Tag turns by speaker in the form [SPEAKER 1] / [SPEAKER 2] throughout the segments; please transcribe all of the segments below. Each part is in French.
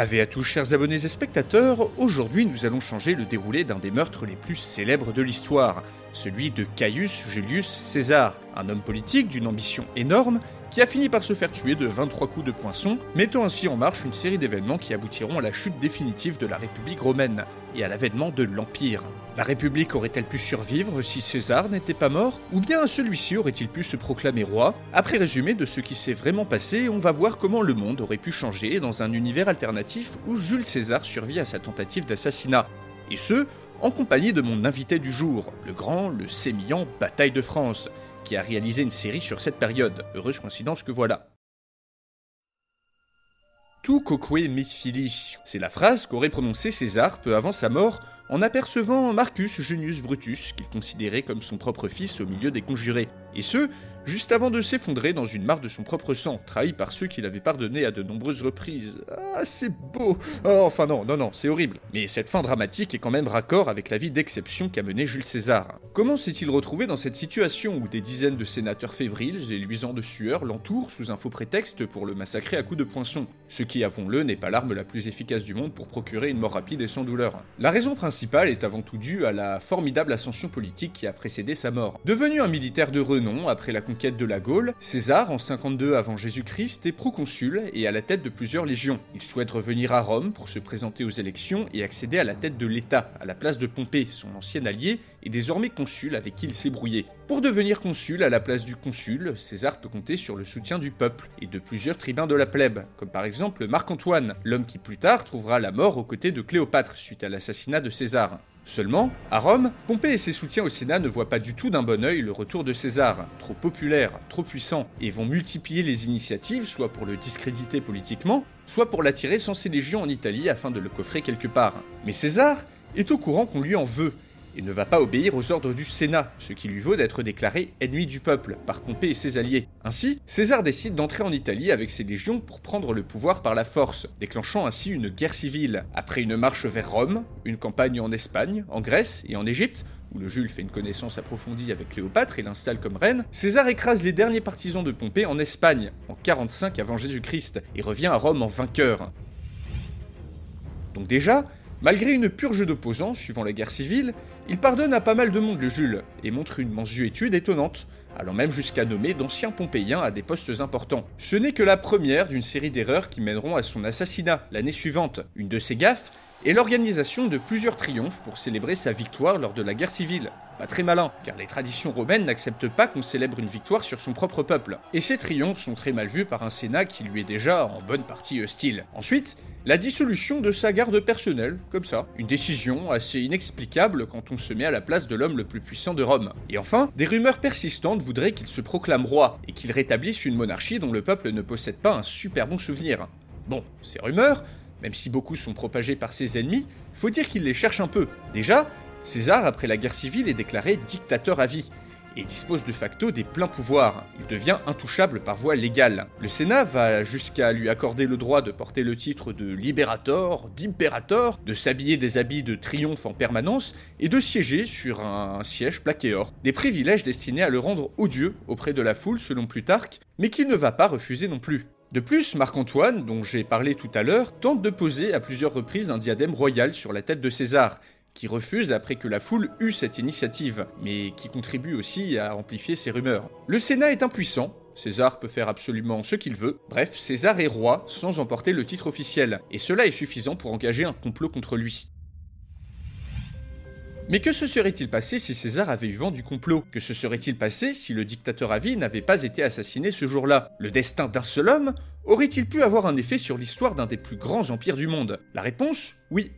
[SPEAKER 1] Ave à tous chers abonnés et spectateurs, aujourd'hui nous allons changer le déroulé d'un des meurtres les plus célèbres de l'histoire, celui de Caius Julius César, un homme politique d'une ambition énorme qui a fini par se faire tuer de 23 coups de poinçon, mettant ainsi en marche une série d'événements qui aboutiront à la chute définitive de la République romaine et à l'avènement de l'Empire. La République aurait-elle pu survivre si César n'était pas mort? Ou bien celui-ci aurait-il pu se proclamer roi? Après résumé de ce qui s'est vraiment passé, on va voir comment le monde aurait pu changer dans un univers alternatif où Jules César survit à sa tentative d'assassinat. Et ce, en compagnie de mon invité du jour, le grand, le sémillant Bataille de France, qui a réalisé une série sur cette période. Heureuse coïncidence que voilà. Tu coque mi fili, c'est la phrase qu'aurait prononcée César peu avant sa mort en apercevant Marcus Junius Brutus, qu'il considérait comme son propre fils au milieu des conjurés, et ce, juste avant de s'effondrer dans une mare de son propre sang, trahi par ceux qui l'avaient pardonné à de nombreuses reprises. Ah, c'est beau oh, Enfin non, non, non, c'est horrible. Mais cette fin dramatique est quand même raccord avec la vie d'exception qu'a mené Jules César. Comment s'est-il retrouvé dans cette situation où des dizaines de sénateurs fébriles et luisants de sueur l'entourent sous un faux prétexte pour le massacrer à coups de poinçon? Ce qui, avouons-le, n'est pas l'arme la plus efficace du monde pour procurer une mort rapide et sans douleur. La raison principale est avant tout due à la formidable ascension politique qui a précédé sa mort. Devenu un militaire de après la conquête de la Gaule, César, en 52 avant Jésus-Christ, est proconsul et à la tête de plusieurs légions. Il souhaite revenir à Rome pour se présenter aux élections et accéder à la tête de l'État, à la place de Pompée, son ancien allié et désormais consul avec qui il s'est brouillé. Pour devenir consul à la place du consul, César peut compter sur le soutien du peuple et de plusieurs tribuns de la plèbe, comme par exemple Marc-Antoine, l'homme qui plus tard trouvera la mort aux côtés de Cléopâtre suite à l'assassinat de César. Seulement, à Rome, Pompée et ses soutiens au Sénat ne voient pas du tout d'un bon œil le retour de César, trop populaire, trop puissant, et vont multiplier les initiatives, soit pour le discréditer politiquement, soit pour l'attirer sans ses légions en Italie afin de le coffrer quelque part. Mais César est au courant qu'on lui en veut, et ne va pas obéir aux ordres du Sénat, ce qui lui vaut d'être déclaré ennemi du peuple par Pompée et ses alliés. Ainsi, César décide d'entrer en Italie avec ses légions pour prendre le pouvoir par la force, déclenchant ainsi une guerre civile. Après une marche vers Rome, une campagne en Espagne, en Grèce et en Égypte, où le Jules fait une connaissance approfondie avec Cléopâtre et l'installe comme reine, César écrase les derniers partisans de Pompée en Espagne, en 45 avant Jésus-Christ, et revient à Rome en vainqueur. Donc déjà, Malgré une purge d'opposants suivant la guerre civile, il pardonne à pas mal de monde le Jules, et montre une mansuétude étonnante, allant même jusqu'à nommer d'anciens Pompéiens à des postes importants. Ce n'est que la première d'une série d'erreurs qui mèneront à son assassinat l'année suivante. Une de ses gaffes est l'organisation de plusieurs triomphes pour célébrer sa victoire lors de la guerre civile. Pas très malin, car les traditions romaines n'acceptent pas qu'on célèbre une victoire sur son propre peuple. Et ces triomphes sont très mal vus par un Sénat qui lui est déjà en bonne partie hostile. Ensuite, la dissolution de sa garde personnelle, comme ça. Une décision assez inexplicable quand on se met à la place de l'homme le plus puissant de Rome. Et enfin, des rumeurs persistantes voudraient qu'il se proclame roi, et qu'il rétablisse une monarchie dont le peuple ne possède pas un super bon souvenir. Bon, ces rumeurs, même si beaucoup sont propagées par ses ennemis, faut dire qu'il les cherche un peu. Déjà, César, après la guerre civile, est déclaré dictateur à vie et dispose de facto des pleins pouvoirs. Il devient intouchable par voie légale. Le Sénat va jusqu'à lui accorder le droit de porter le titre de libérator, d'impérator, de s'habiller des habits de triomphe en permanence et de siéger sur un siège plaqué or. Des privilèges destinés à le rendre odieux auprès de la foule selon Plutarque, mais qu'il ne va pas refuser non plus. De plus, Marc-Antoine, dont j'ai parlé tout à l'heure, tente de poser à plusieurs reprises un diadème royal sur la tête de César, qui refuse après que la foule eut cette initiative, mais qui contribue aussi à amplifier ces rumeurs. Le Sénat est impuissant, César peut faire absolument ce qu'il veut. Bref, César est roi sans emporter le titre officiel, et cela est suffisant pour engager un complot contre lui. Mais que se serait-il passé si César avait eu vent du complot? Que se serait-il passé si le dictateur à vie n'avait pas été assassiné ce jour-là? Le destin d'un seul homme aurait-il pu avoir un effet sur l'histoire d'un des plus grands empires du monde? La réponse Oui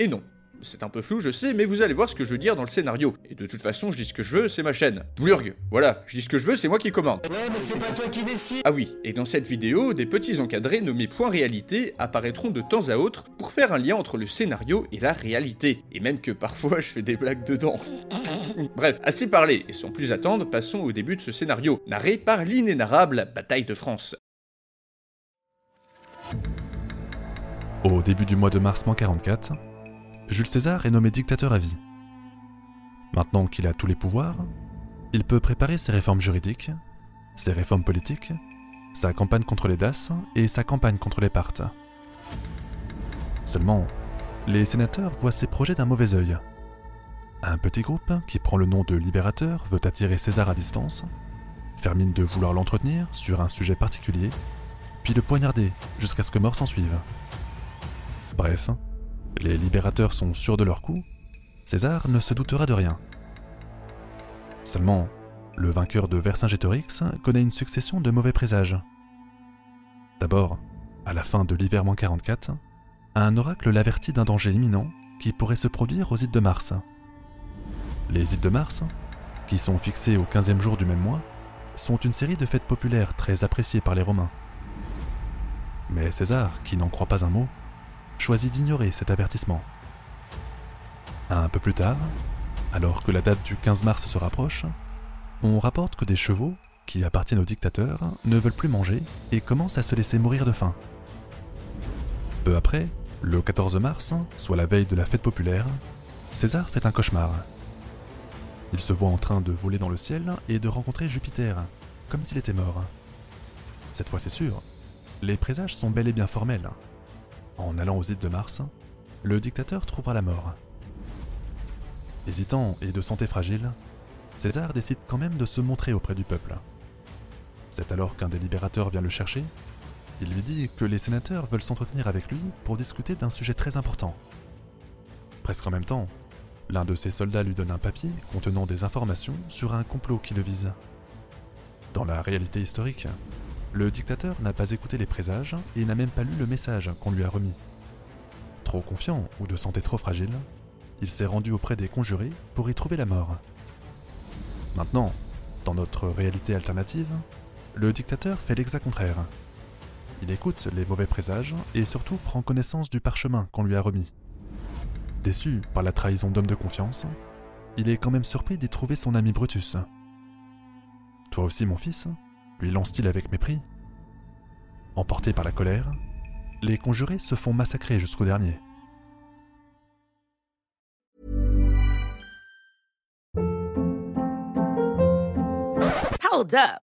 [SPEAKER 1] et non. C'est un peu flou, je sais, mais vous allez voir ce que je veux dire dans le scénario. Et de toute façon, je dis ce que je veux, c'est ma chaîne. Blurg, voilà, je dis ce que je veux, c'est moi qui commande.
[SPEAKER 2] Ouais, mais c'est pas toi qui décide.
[SPEAKER 1] Ah oui, et dans cette vidéo, des petits encadrés nommés points réalité apparaîtront de temps à autre pour faire un lien entre le scénario et la réalité. Et même que parfois je fais des blagues dedans. Bref, assez parlé, et sans plus attendre, passons au début de ce scénario, narré par l'inénarrable Bataille de France.
[SPEAKER 3] Au début du mois de mars 1944, Jules César est nommé dictateur à vie. Maintenant qu'il a tous les pouvoirs, il peut préparer ses réformes juridiques, ses réformes politiques, sa campagne contre les DAS et sa campagne contre les Partes. Seulement, les sénateurs voient ces projets d'un mauvais œil. Un petit groupe, qui prend le nom de Libérateur, veut attirer César à distance, faire mine de vouloir l'entretenir sur un sujet particulier, puis le poignarder jusqu'à ce que mort s'en suive. Bref, les libérateurs sont sûrs de leur coup, César ne se doutera de rien. Seulement, le vainqueur de Vercingétorix connaît une succession de mauvais présages. D'abord, à la fin de l'hiver 44, un oracle l'avertit d'un danger imminent qui pourrait se produire aux îles de Mars. Les îles de Mars, qui sont fixées au 15e jour du même mois, sont une série de fêtes populaires très appréciées par les Romains. Mais César, qui n'en croit pas un mot, choisit d'ignorer cet avertissement. Un peu plus tard, alors que la date du 15 mars se rapproche, on rapporte que des chevaux, qui appartiennent au dictateur, ne veulent plus manger et commencent à se laisser mourir de faim. Peu après, le 14 mars, soit la veille de la fête populaire, César fait un cauchemar. Il se voit en train de voler dans le ciel et de rencontrer Jupiter, comme s'il était mort. Cette fois c'est sûr, les présages sont bel et bien formels. En allant aux îles de Mars, le dictateur trouvera la mort. Hésitant et de santé fragile, César décide quand même de se montrer auprès du peuple. C'est alors qu'un des libérateurs vient le chercher. Il lui dit que les sénateurs veulent s'entretenir avec lui pour discuter d'un sujet très important. Presque en même temps, l'un de ses soldats lui donne un papier contenant des informations sur un complot qui le vise. Dans la réalité historique, le dictateur n'a pas écouté les présages et n'a même pas lu le message qu'on lui a remis. Trop confiant ou de santé trop fragile, il s'est rendu auprès des conjurés pour y trouver la mort. Maintenant, dans notre réalité alternative, le dictateur fait l'exact contraire. Il écoute les mauvais présages et surtout prend connaissance du parchemin qu'on lui a remis. Déçu par la trahison d'homme de confiance, il est quand même surpris d'y trouver son ami Brutus. Toi aussi, mon fils lance-t-il avec mépris. Emportés par la colère, les conjurés se font massacrer jusqu'au dernier.
[SPEAKER 4] Hold up.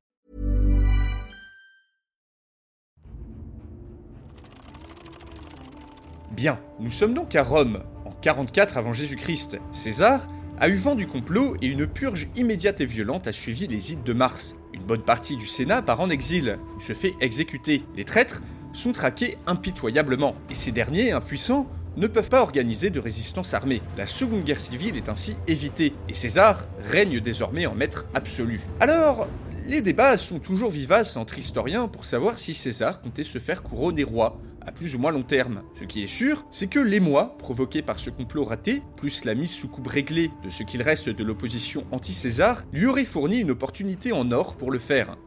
[SPEAKER 1] Bien, nous sommes donc à Rome, en 44 avant Jésus-Christ. César a eu vent du complot et une purge immédiate et violente a suivi les îles de Mars. Une bonne partie du Sénat part en exil, ou se fait exécuter. Les traîtres sont traqués impitoyablement, et ces derniers, impuissants, ne peuvent pas organiser de résistance armée. La seconde guerre civile est ainsi évitée, et César règne désormais en maître absolu. Alors, les débats sont toujours vivaces entre historiens pour savoir si César comptait se faire couronner roi, à plus ou moins long terme. Ce qui est sûr, c'est que l'émoi, provoqué par ce complot raté, plus la mise sous coupe réglée de ce qu'il reste de l'opposition anti-César, lui aurait fourni une opportunité en or pour le faire.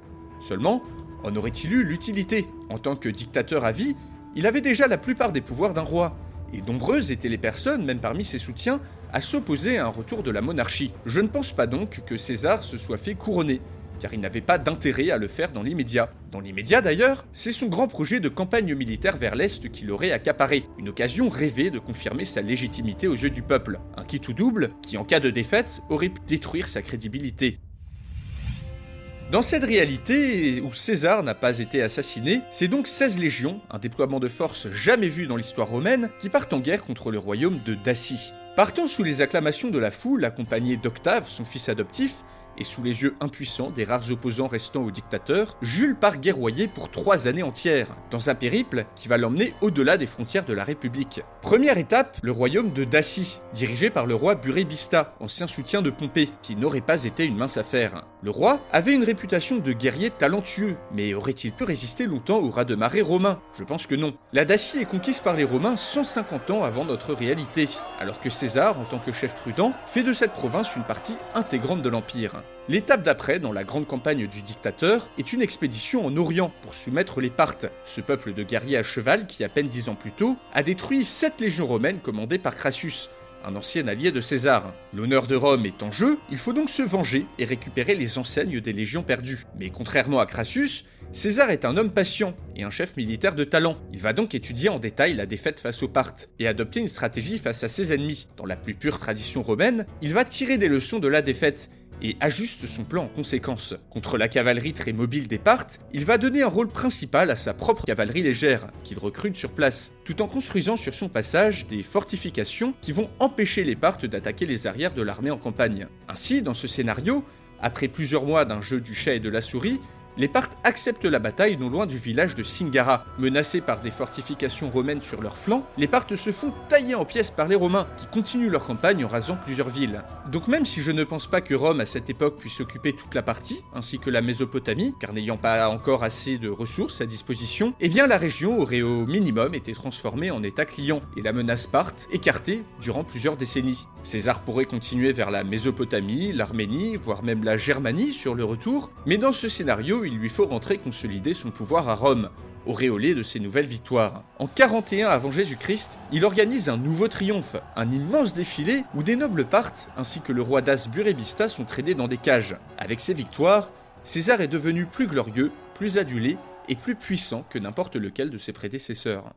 [SPEAKER 1] Seulement, en aurait-il eu l'utilité? En tant que dictateur à vie, il avait déjà la plupart des pouvoirs d'un roi, et nombreuses étaient les personnes, même parmi ses soutiens, à s'opposer à un retour de la monarchie. Je ne pense pas donc que César se soit fait couronner, car il n'avait pas d'intérêt à le faire dans l'immédiat. Dans l'immédiat d'ailleurs, c'est son grand projet de campagne militaire vers l'Est qui l'aurait accaparé, une occasion rêvée de confirmer sa légitimité aux yeux du peuple, un kit ou double qui en cas de défaite aurait pu détruire sa crédibilité. Dans cette réalité, où César n'a pas été assassiné, c'est donc 16 légions, un déploiement de force jamais vu dans l'histoire romaine, qui partent en guerre contre le royaume de Dacie. Partant sous les acclamations de la foule, accompagné d'Octave, son fils adoptif, et sous les yeux impuissants des rares opposants restant au dictateur, Jules part guerroyer pour trois années entières, dans un périple qui va l'emmener au-delà des frontières de la République. Première étape, le royaume de Dacie, dirigé par le roi Burébista, ancien soutien de Pompée, qui n'aurait pas été une mince affaire. Le roi avait une réputation de guerrier talentueux, mais aurait-il pu résister longtemps au raz de marée romain? Je pense que non. La Dacie est conquise par les Romains 150 ans avant notre réalité, alors que César, en tant que chef prudent, fait de cette province une partie intégrante de l'Empire. L'étape d'après, dans la grande campagne du dictateur, est une expédition en Orient pour soumettre les Parthes, ce peuple de guerriers à cheval qui, à peine dix ans plus tôt, a détruit sept légions romaines commandées par Crassus, un ancien allié de César. L'honneur de Rome est en jeu, il faut donc se venger et récupérer les enseignes des légions perdues. Mais contrairement à Crassus, César est un homme patient et un chef militaire de talent. Il va donc étudier en détail la défaite face aux Parthes et adopter une stratégie face à ses ennemis. Dans la plus pure tradition romaine, il va tirer des leçons de la défaite et ajuste son plan en conséquence. Contre la cavalerie très mobile des Parthes, il va donner un rôle principal à sa propre cavalerie légère, qu'il recrute sur place, tout en construisant sur son passage des fortifications qui vont empêcher les Parthes d'attaquer les arrières de l'armée en campagne. Ainsi, dans ce scénario, après plusieurs mois d'un jeu du chat et de la souris, les Parthes acceptent la bataille non loin du village de Singara. Menacés par des fortifications romaines sur leurs flancs, les Parthes se font tailler en pièces par les Romains, qui continuent leur campagne en rasant plusieurs villes. Donc même si je ne pense pas que Rome à cette époque puisse occuper toute la partie, ainsi que la Mésopotamie, car n'ayant pas encore assez de ressources à disposition, eh bien la région aurait au minimum été transformée en état client, et la menace Parthe écartée durant plusieurs décennies. César pourrait continuer vers la Mésopotamie, l'Arménie, voire même la Germanie sur le retour, mais dans ce scénario, il lui faut rentrer consolider son pouvoir à Rome, auréolé de ses nouvelles victoires. En 41 avant Jésus-Christ, il organise un nouveau triomphe, un immense défilé où des nobles partent, ainsi que le roi d'As Burebista sont traînés dans des cages. Avec ses victoires, César est devenu plus glorieux, plus adulé et plus puissant que n'importe lequel de ses prédécesseurs.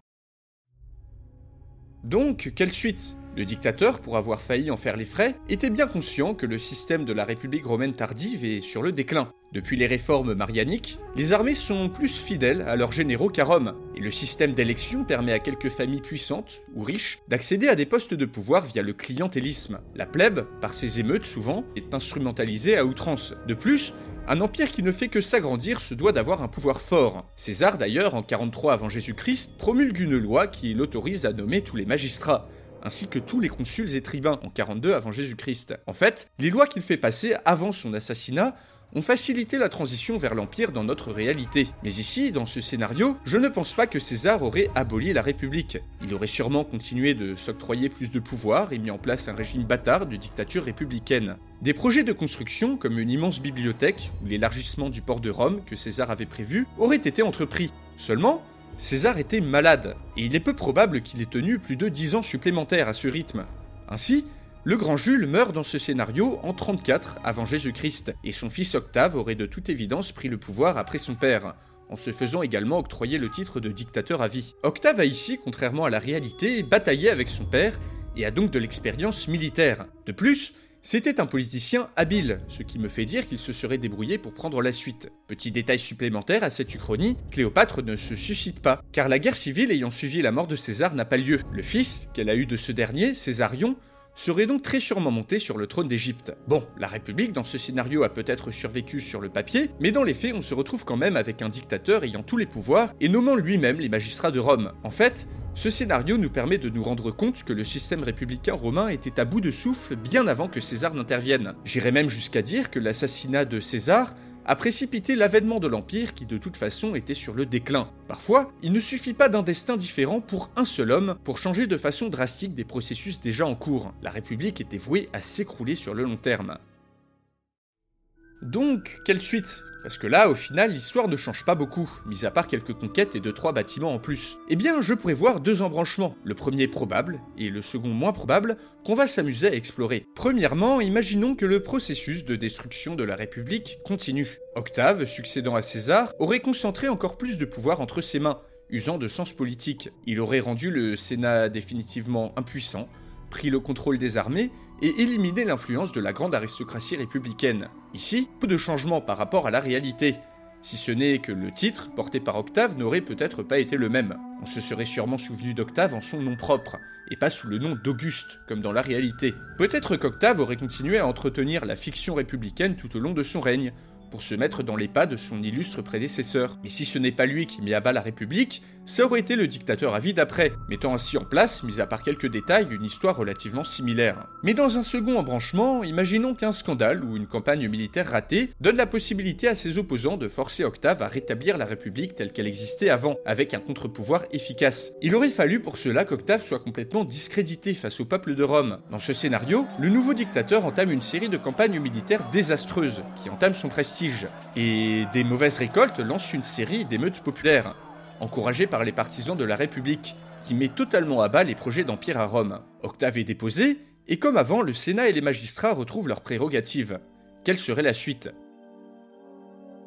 [SPEAKER 1] Donc, quelle suite? Le dictateur, pour avoir failli en faire les frais, était bien conscient que le système de la République romaine tardive est sur le déclin. Depuis les réformes marianiques, les armées sont plus fidèles à leurs généraux qu'à Rome, et le système d'élection permet à quelques familles puissantes ou riches d'accéder à des postes de pouvoir via le clientélisme. La plèbe, par ses émeutes souvent, est instrumentalisée à outrance. De plus, un empire qui ne fait que s'agrandir se doit d'avoir un pouvoir fort. César d'ailleurs, en 43 avant Jésus-Christ, promulgue une loi qui l'autorise à nommer tous les magistrats ainsi que tous les consuls et tribuns en 42 avant Jésus-Christ. En fait, les lois qu'il fait passer avant son assassinat ont facilité la transition vers l'Empire dans notre réalité. Mais ici, dans ce scénario, je ne pense pas que César aurait aboli la République. Il aurait sûrement continué de s'octroyer plus de pouvoir et mis en place un régime bâtard de dictature républicaine. Des projets de construction, comme une immense bibliothèque ou l'élargissement du port de Rome que César avait prévu, auraient été entrepris. Seulement, César était malade, et il est peu probable qu'il ait tenu plus de 10 ans supplémentaires à ce rythme. Ainsi, le grand Jules meurt dans ce scénario en 34 avant Jésus-Christ, et son fils Octave aurait de toute évidence pris le pouvoir après son père, en se faisant également octroyer le titre de dictateur à vie. Octave a ici, contrairement à la réalité, bataillé avec son père et a donc de l'expérience militaire. De plus, c'était un politicien habile, ce qui me fait dire qu'il se serait débrouillé pour prendre la suite. Petit détail supplémentaire à cette uchronie, Cléopâtre ne se suscite pas, car la guerre civile ayant suivi la mort de César n'a pas lieu. Le fils qu'elle a eu de ce dernier, Césarion, serait donc très sûrement monté sur le trône d'Égypte. Bon, la République dans ce scénario a peut-être survécu sur le papier, mais dans les faits on se retrouve quand même avec un dictateur ayant tous les pouvoirs et nommant lui-même les magistrats de Rome. En fait, ce scénario nous permet de nous rendre compte que le système républicain romain était à bout de souffle bien avant que César n'intervienne. J'irais même jusqu'à dire que l'assassinat de César a précipité l'avènement de l'Empire qui de toute façon était sur le déclin. Parfois, il ne suffit pas d'un destin différent pour un seul homme pour changer de façon drastique des processus déjà en cours. La République était vouée à s'écrouler sur le long terme. Donc, quelle suite? Parce que là, au final, l'histoire ne change pas beaucoup, mis à part quelques conquêtes et 2-3 bâtiments en plus. Eh bien, je pourrais voir deux embranchements, le premier probable, et le second moins probable, qu'on va s'amuser à explorer. Premièrement, imaginons que le processus de destruction de la République continue. Octave, succédant à César, aurait concentré encore plus de pouvoir entre ses mains, usant de sens politique. Il aurait rendu le Sénat définitivement impuissant, pris le contrôle des armées et éliminé l'influence de la grande aristocratie républicaine. Ici, peu de changements par rapport à la réalité, si ce n'est que le titre, porté par Octave, n'aurait peut-être pas été le même. On se serait sûrement souvenu d'Octave en son nom propre, et pas sous le nom d'Auguste, comme dans la réalité. Peut-être qu'Octave aurait continué à entretenir la fiction républicaine tout au long de son règne, pour se mettre dans les pas de son illustre prédécesseur. Mais si ce n'est pas lui qui met à bas la République, ça aurait été le dictateur à vie d'après, mettant ainsi en place, mis à part quelques détails, une histoire relativement similaire. Mais dans un second embranchement, imaginons qu'un scandale ou une campagne militaire ratée donne la possibilité à ses opposants de forcer Octave à rétablir la République telle qu'elle existait avant, avec un contre-pouvoir efficace. Il aurait fallu pour cela qu'Octave soit complètement discrédité face au peuple de Rome. Dans ce scénario, le nouveau dictateur entame une série de campagnes militaires désastreuses, qui entament son prestige et des mauvaises récoltes lancent une série d'émeutes populaires, encouragées par les partisans de la République, qui met totalement à bas les projets d'empire à Rome. Octave est déposé, et comme avant, le Sénat et les magistrats retrouvent leurs prérogatives. Quelle serait la suite?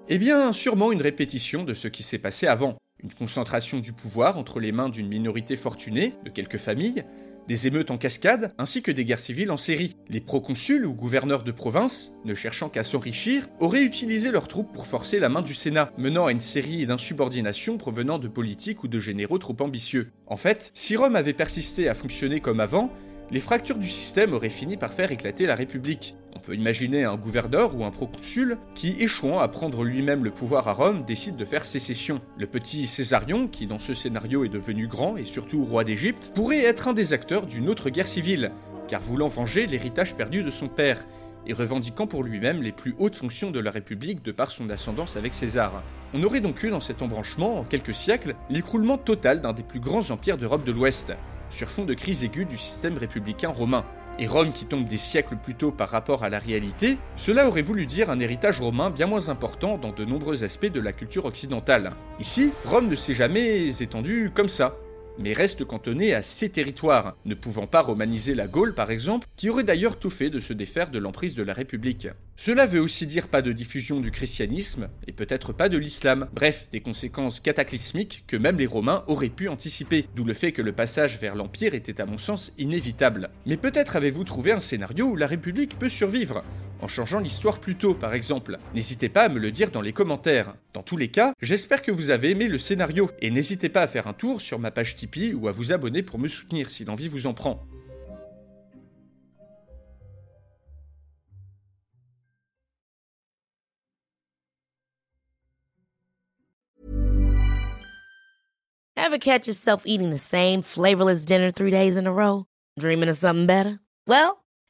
[SPEAKER 1] Eh bien, sûrement une répétition de ce qui s'est passé avant. Une concentration du pouvoir entre les mains d'une minorité fortunée, de quelques familles, des émeutes en cascade, ainsi que des guerres civiles en série. Les proconsuls ou gouverneurs de province, ne cherchant qu'à s'enrichir, auraient utilisé leurs troupes pour forcer la main du Sénat, menant à une série d'insubordinations provenant de politiques ou de généraux trop ambitieux. En fait, si Rome avait persisté à fonctionner comme avant, les fractures du système auraient fini par faire éclater la République. On peut imaginer un gouverneur ou un proconsul qui, échouant à prendre lui-même le pouvoir à Rome, décide de faire sécession. Le petit Césarion, qui dans ce scénario est devenu grand et surtout roi d'Égypte, pourrait être un des acteurs d'une autre guerre civile, car voulant venger l'héritage perdu de son père, et revendiquant pour lui-même les plus hautes fonctions de la République de par son ascendance avec César. On aurait donc eu dans cet embranchement, en quelques siècles, l'écroulement total d'un des plus grands empires d'Europe de l'Ouest, sur fond de crise aiguë du système républicain romain. Et Rome qui tombe des siècles plus tôt par rapport à la réalité, cela aurait voulu dire un héritage romain bien moins important dans de nombreux aspects de la culture occidentale. Ici, Rome ne s'est jamais étendue comme ça mais reste cantonné à ses territoires, ne pouvant pas romaniser la Gaule par exemple, qui aurait d'ailleurs tout fait de se défaire de l'emprise de la République. Cela veut aussi dire pas de diffusion du christianisme, et peut-être pas de l'islam, bref, des conséquences cataclysmiques que même les Romains auraient pu anticiper, d'où le fait que le passage vers l'Empire était à mon sens inévitable. Mais peut-être avez-vous trouvé un scénario où la République peut survivre, en changeant l'histoire plus tôt par exemple. N'hésitez pas à me le dire dans les commentaires. Dans tous les cas, j'espère que vous avez aimé le scénario, et n'hésitez pas à faire un tour sur ma page Tipeee ou à vous abonner pour me soutenir si l'envie vous en prend.
[SPEAKER 4] Ever catch yourself eating the same flavorless dinner three days in a row? Dreaming of something better? Well,